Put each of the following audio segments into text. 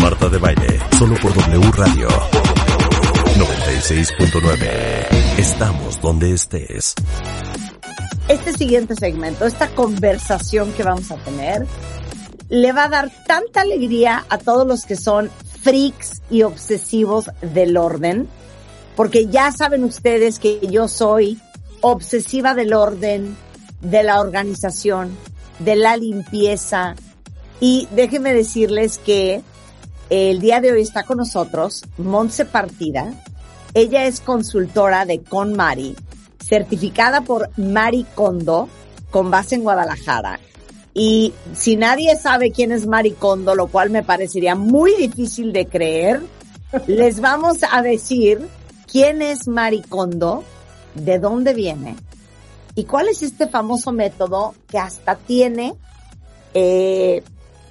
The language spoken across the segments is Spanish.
Marta de Baile, solo por W Radio 96.9. Estamos donde estés. Este siguiente segmento, esta conversación que vamos a tener, le va a dar tanta alegría a todos los que son freaks y obsesivos del orden, porque ya saben ustedes que yo soy obsesiva del orden, de la organización, de la limpieza, y déjenme decirles que el día de hoy está con nosotros Montse Partida. Ella es consultora de ConMari, certificada por Mari Kondo, con base en Guadalajara. Y si nadie sabe quién es Mari Kondo, lo cual me parecería muy difícil de creer, les vamos a decir quién es Mari Kondo, de dónde viene y cuál es este famoso método que hasta tiene eh,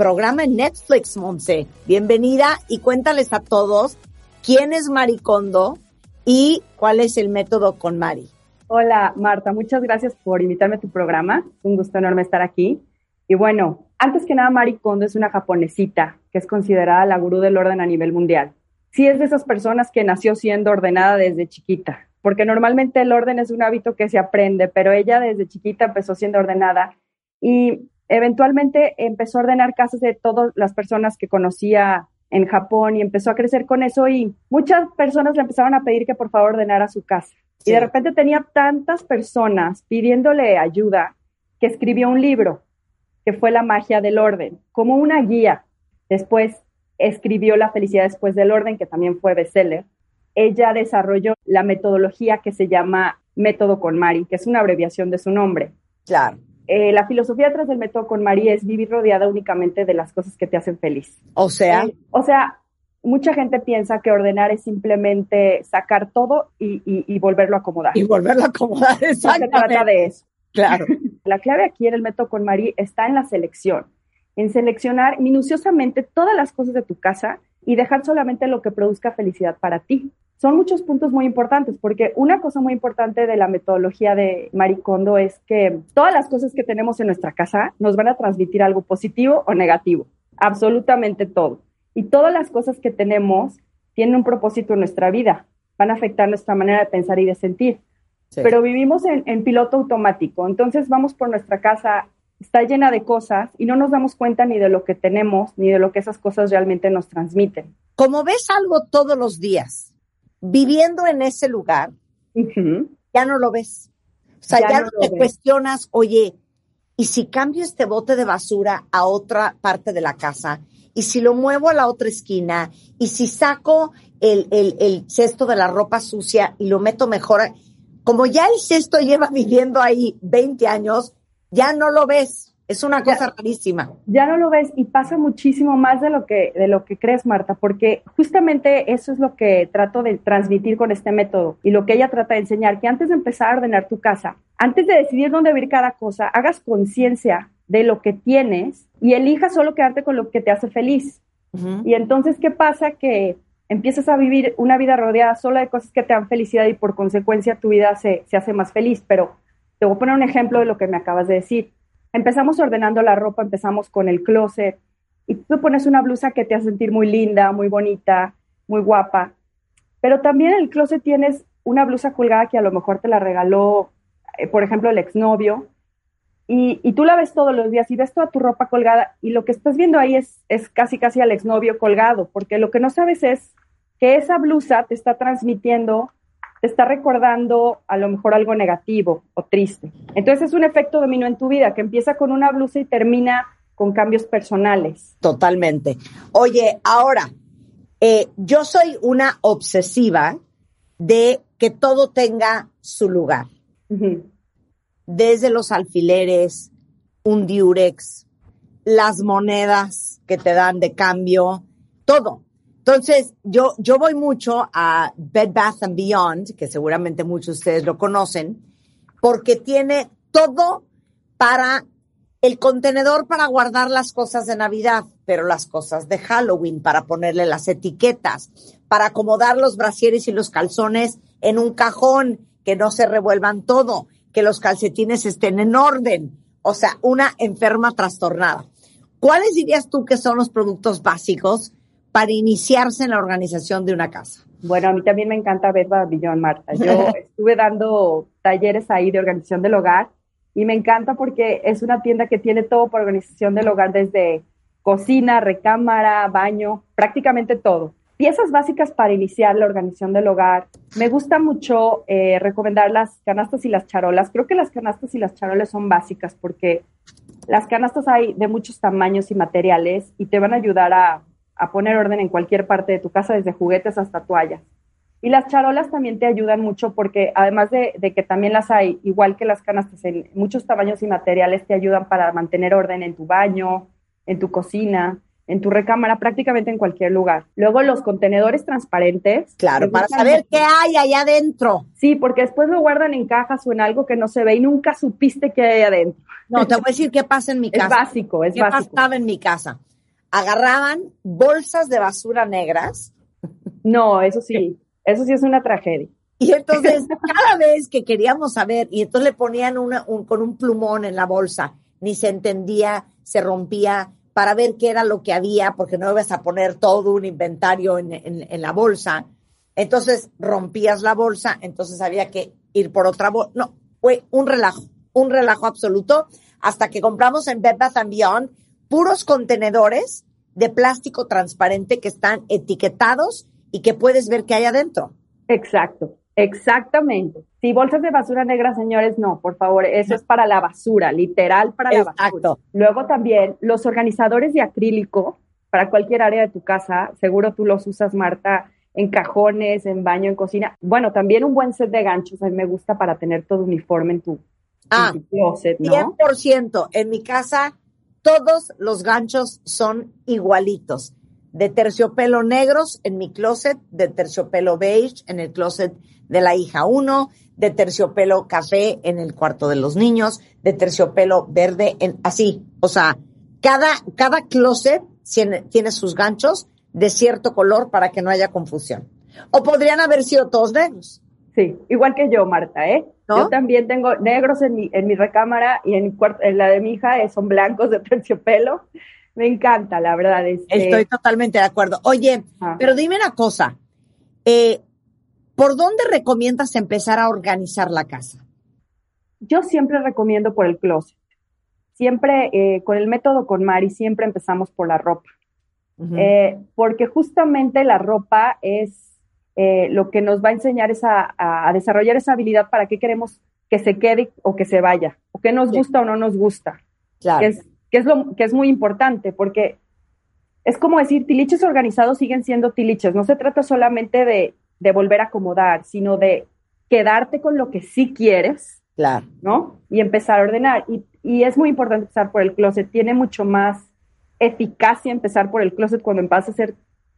programa en Netflix, Monse. Bienvenida y cuéntales a todos quién es Mari Kondo y cuál es el método con Mari. Hola, Marta. Muchas gracias por invitarme a tu programa. Un gusto enorme estar aquí. Y bueno, antes que nada, Mari Kondo es una japonesita que es considerada la gurú del orden a nivel mundial. Sí es de esas personas que nació siendo ordenada desde chiquita, porque normalmente el orden es un hábito que se aprende, pero ella desde chiquita empezó siendo ordenada y eventualmente empezó a ordenar casas de todas las personas que conocía en Japón y empezó a crecer con eso y muchas personas le empezaron a pedir que por favor ordenara su casa. Y de repente tenía tantas personas pidiéndole ayuda que escribió un libro que fue La magia del orden, como una guía. Después escribió La felicidad después del orden, que también fue bestseller. Ella desarrolló la metodología que se llama Método con Mari, que es una abreviación de su nombre. Claro. Eh, la filosofía tras del método con María es vivir rodeada únicamente de las cosas que te hacen feliz. O sea, Eh, o sea, mucha gente piensa que ordenar es simplemente sacar todo y, y- y volverlo a acomodar. y volverlo a acomodar, No se trata de eso. Claro. La clave aquí en el método con María está en la selección, en seleccionar minuciosamente todas las cosas de tu casa y dejar solamente lo que produzca felicidad para ti. Son muchos puntos muy importantes porque una cosa muy importante de la metodología de Marie Kondo es que todas las cosas que tenemos en nuestra casa nos van a transmitir algo positivo o negativo, absolutamente todo. Y todas las cosas que tenemos tienen un propósito en nuestra vida, van a afectar nuestra manera de pensar y de sentir Sí. pero vivimos en, en piloto automático. Entonces vamos por nuestra casa, está llena de cosas y no nos damos cuenta ni de lo que tenemos, ni de lo que esas cosas realmente nos transmiten. Como ves algo todos los días, viviendo en ese lugar, ya no lo ves. O sea, Ya ya, no te ves. cuestionas, oye, ¿y si cambio este bote de basura a otra parte de la casa? ¿Y si lo muevo a la otra esquina? ¿Y si saco el, el, el cesto de la ropa sucia y lo meto mejor? Como ya el cesto lleva viviendo ahí 20 años, ya no lo ves. Es una Ya. cosa rarísima. Ya no lo ves y pasa muchísimo más de lo que de lo que crees, Marta, porque justamente eso es lo que trato de transmitir con este método y lo que ella trata de enseñar, que antes de empezar a ordenar tu casa, antes de decidir dónde vivir cada cosa, hagas conciencia de lo que tienes y elijas solo quedarte con lo que te hace feliz. Y entonces, ¿qué pasa? Que empiezas a vivir una vida rodeada solo de cosas que te dan felicidad y por consecuencia tu vida se, se hace más feliz. Pero te voy a poner un ejemplo de lo que me acabas de decir. Empezamos ordenando la ropa, empezamos con el closet y tú pones una blusa que te hace sentir muy linda, muy bonita, muy guapa. Pero también en el closet tienes una blusa colgada que a lo mejor te la regaló, eh, por ejemplo, el exnovio. Y, y tú la ves todos los días y ves toda tu ropa colgada y lo que estás viendo ahí es, es casi casi al exnovio colgado, porque lo que no sabes es que esa blusa te está transmitiendo, te está recordando a lo mejor algo negativo o triste. Entonces es un efecto dominó en tu vida que empieza con una blusa y termina con cambios personales. Totalmente. Oye, ahora, eh, yo soy una obsesiva de que todo tenga su lugar. Desde los alfileres, un diurex, las monedas que te dan de cambio, todo. Entonces, yo, yo voy mucho a Bed Bath and Beyond, que seguramente muchos de ustedes lo conocen, porque tiene todo para el contenedor para guardar las cosas de Navidad, pero las cosas de Halloween, para ponerle las etiquetas, para acomodar los brasieres y los calzones en un cajón, que no se revuelvan todo, que los calcetines estén en orden. O sea, una enferma trastornada. ¿Cuáles dirías tú que son los productos básicos para iniciarse en la organización de una casa? Bueno, a mí también me encanta ver Billón, Marta. Yo estuve dando talleres ahí de organización del hogar y me encanta porque es una tienda que tiene todo para organización del hogar, desde cocina, recámara, baño, prácticamente todo. Piezas básicas para iniciar la organización del hogar. Me gusta mucho eh, recomendar las canastas y las charolas. Creo que las canastas y las charolas son básicas porque las canastas hay de muchos tamaños y materiales y te van a ayudar a, poner orden en cualquier parte de tu casa, desde juguetes hasta toallas. Y las charolas también te ayudan mucho porque además de, de, que también las hay, igual que las canastas, en muchos tamaños y materiales te ayudan para mantener orden en tu baño, en tu cocina, en tu recámara, prácticamente en cualquier lugar. Luego los contenedores transparentes. Claro, para saber qué hay allá adentro. Sí, porque después lo guardan en cajas o en algo que no se ve y nunca supiste qué hay adentro. No, te voy a decir qué pasa en mi casa. Es básico, es ¿Qué básico. pasaba en mi casa? Agarraban bolsas de basura negras. No, eso sí, eso sí es una tragedia. Y entonces, cada vez que queríamos saber, y entonces le ponían una, un, con un plumón en la bolsa, ni se entendía, se rompía, para ver qué era lo que había, porque no ibas a poner todo un inventario en, en, en la bolsa. Entonces rompías la bolsa, entonces había que ir por otra bolsa. No, fue un relajo, un relajo absoluto, hasta que compramos en Bed Bath Beyond puros contenedores de plástico transparente que están etiquetados y que puedes ver qué hay adentro. Exacto, exactamente. Si bolsas de basura negra, señores, no, por favor, eso es para la basura, literal para la basura. Exacto. Luego también los organizadores de acrílico para cualquier área de tu casa, seguro tú los usas, Marta, en cajones, en baño, en cocina. Bueno, también un buen set de ganchos, a mí me gusta para tener todo uniforme en tu, en Ah, tu closet, ¿no? 100%. En mi casa, todos los ganchos son igualitos. De terciopelo negros en mi closet, de terciopelo beige en el closet de la hija 1, de terciopelo café en el cuarto de los niños, de terciopelo verde en así. O sea, cada, cada closet tiene, tiene sus ganchos de cierto color para que no haya confusión. O podrían haber sido todos negros. Sí, igual que yo, Marta, ¿eh? ¿No? Yo también tengo negros en mi, en mi recámara y en, mi cuarto, en la de mi hija eh, son blancos de terciopelo. Me encanta, la verdad. Este, Estoy totalmente de acuerdo. Oye, Ah. pero dime una cosa. Eh, ¿Por dónde recomiendas empezar a organizar la casa? Yo siempre recomiendo por el closet. Siempre eh, con el método con Mari, siempre empezamos por la ropa. Eh, porque justamente la ropa es eh, lo que nos va a enseñar es a, desarrollar esa habilidad para qué queremos que se quede o que se vaya, o que nos Sí. gusta o no nos gusta. claro. que es, que es, lo, que es muy importante, porque es como decir, tiliches organizados siguen siendo tiliches. No se trata solamente de, de volver a acomodar, sino de quedarte con lo que sí quieres, claro. ¿no? Y empezar a ordenar. Y, y es muy importante empezar por el closet. Tiene mucho más eficacia empezar por el closet cuando empiezas a hacer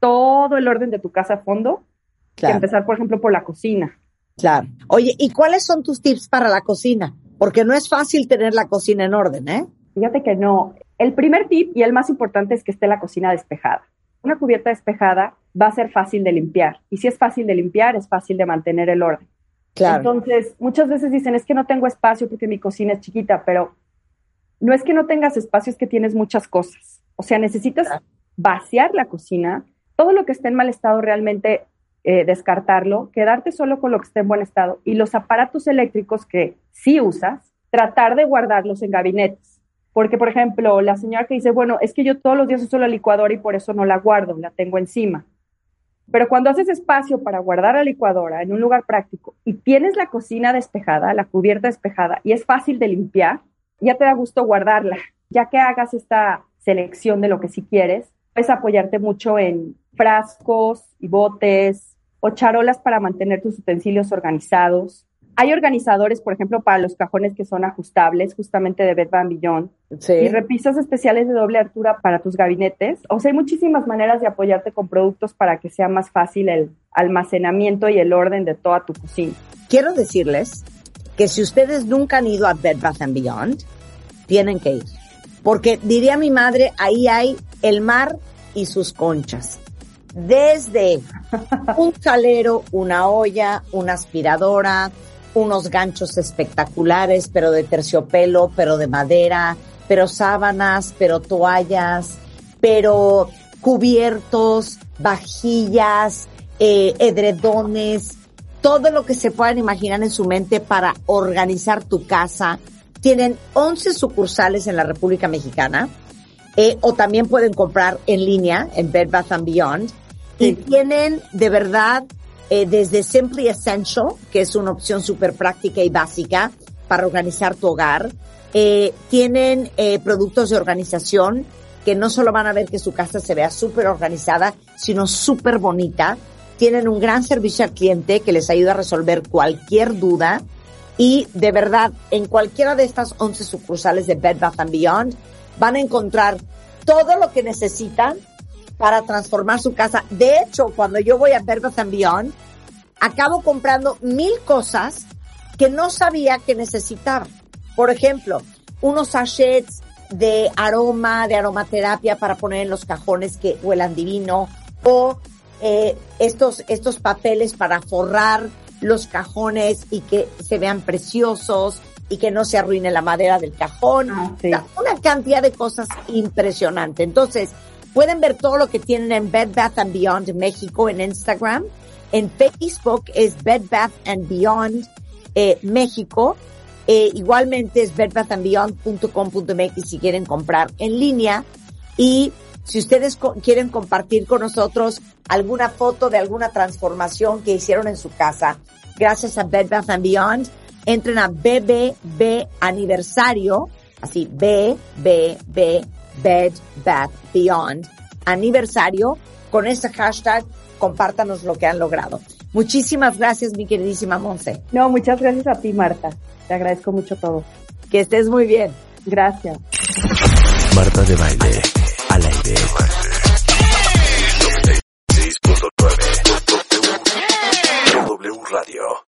todo el orden de tu casa a fondo que Claro, empezar, por ejemplo, por la cocina. claro. Oye, ¿y cuáles son tus tips para la cocina? Porque no es fácil tener la cocina en orden, ¿eh? Fíjate que no. El primer tip y el más importante es que esté la cocina despejada. Una cubierta despejada va a ser fácil de limpiar. Y si es fácil de limpiar, es fácil de mantener el orden. Claro. Entonces, muchas veces dicen, es que no tengo espacio porque mi cocina es chiquita, pero no es que no tengas espacio, es que tienes muchas cosas. O sea, necesitas Claro. vaciar la cocina, todo lo que esté en mal estado realmente eh, descartarlo, quedarte solo con lo que esté en buen estado y los aparatos eléctricos que sí usas, tratar de guardarlos en gabinetes. Porque, por ejemplo, la señora que dice, bueno, es que yo todos los días uso la licuadora y por eso no la guardo, la tengo encima. Pero cuando haces espacio para guardar la licuadora en un lugar práctico y tienes la cocina despejada, la cubierta despejada y es fácil de limpiar, ya te da gusto guardarla. Ya que hagas esta selección de lo que sí quieres, puedes apoyarte mucho en frascos y botes o charolas para mantener tus utensilios organizados. Hay organizadores, por ejemplo, para los cajones que son ajustables, justamente de Bed Bath Beyond. Sí. Y repisas especiales de doble altura para tus gabinetes. O sea, hay muchísimas maneras de apoyarte con productos para que sea más fácil el almacenamiento y el orden de toda tu cocina. Quiero decirles que si ustedes nunca han ido a Bed Bath and Beyond, tienen que ir. Porque diría mi madre, ahí hay el mar y sus conchas. Desde un salero, una olla, una aspiradora, unos ganchos espectaculares, pero de terciopelo, pero de madera, pero sábanas, pero toallas, pero cubiertos, vajillas, eh, edredones, todo lo que se puedan imaginar en su mente para organizar tu casa. Tienen 11 sucursales en la República Mexicana eh, o también pueden comprar en línea en Bed Bath and Beyond. Y tienen de verdad eh, desde Simply Essential, que es una opción súper práctica y básica para organizar tu hogar. Eh, tienen eh, productos de organización que no solo van a ver que su casa se vea súper organizada, sino súper bonita. Tienen un gran servicio al cliente que les ayuda a resolver cualquier duda. Y de verdad, en cualquiera de estas 11 sucursales de Bed Bath Beyond, van a encontrar todo lo que necesitan para transformar su casa. De hecho, cuando yo voy a Bed Bath and Beyond, acabo comprando mil cosas que no sabía que necesitaba. Por ejemplo, unos sachets de aroma, de aromaterapia para poner en los cajones que huelan divino, o eh, estos, estos papeles para forrar los cajones y que se vean preciosos y que no se arruine la madera del cajón. Ah, sí. Una cantidad de cosas impresionante. Entonces, pueden ver todo lo que tienen en Bed Bath and Beyond México en Instagram. En Facebook es Bed Bath and Beyond eh, México. Eh, igualmente es bedbathandbeyond.com.mx si quieren comprar en línea. Y si ustedes quieren compartir con nosotros alguna foto de alguna transformación que hicieron en su casa, gracias a Bed Bath and Beyond, entren a BBB Aniversario, así BBB Bed Bath Beyond Aniversario, con ese hashtag, compártanos lo que han logrado. Muchísimas gracias, mi queridísima Monse. No, muchas gracias a ti, Marta. Te agradezco mucho todo. Que estés muy bien. Gracias. Marta de Baile, al aire.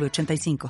906985.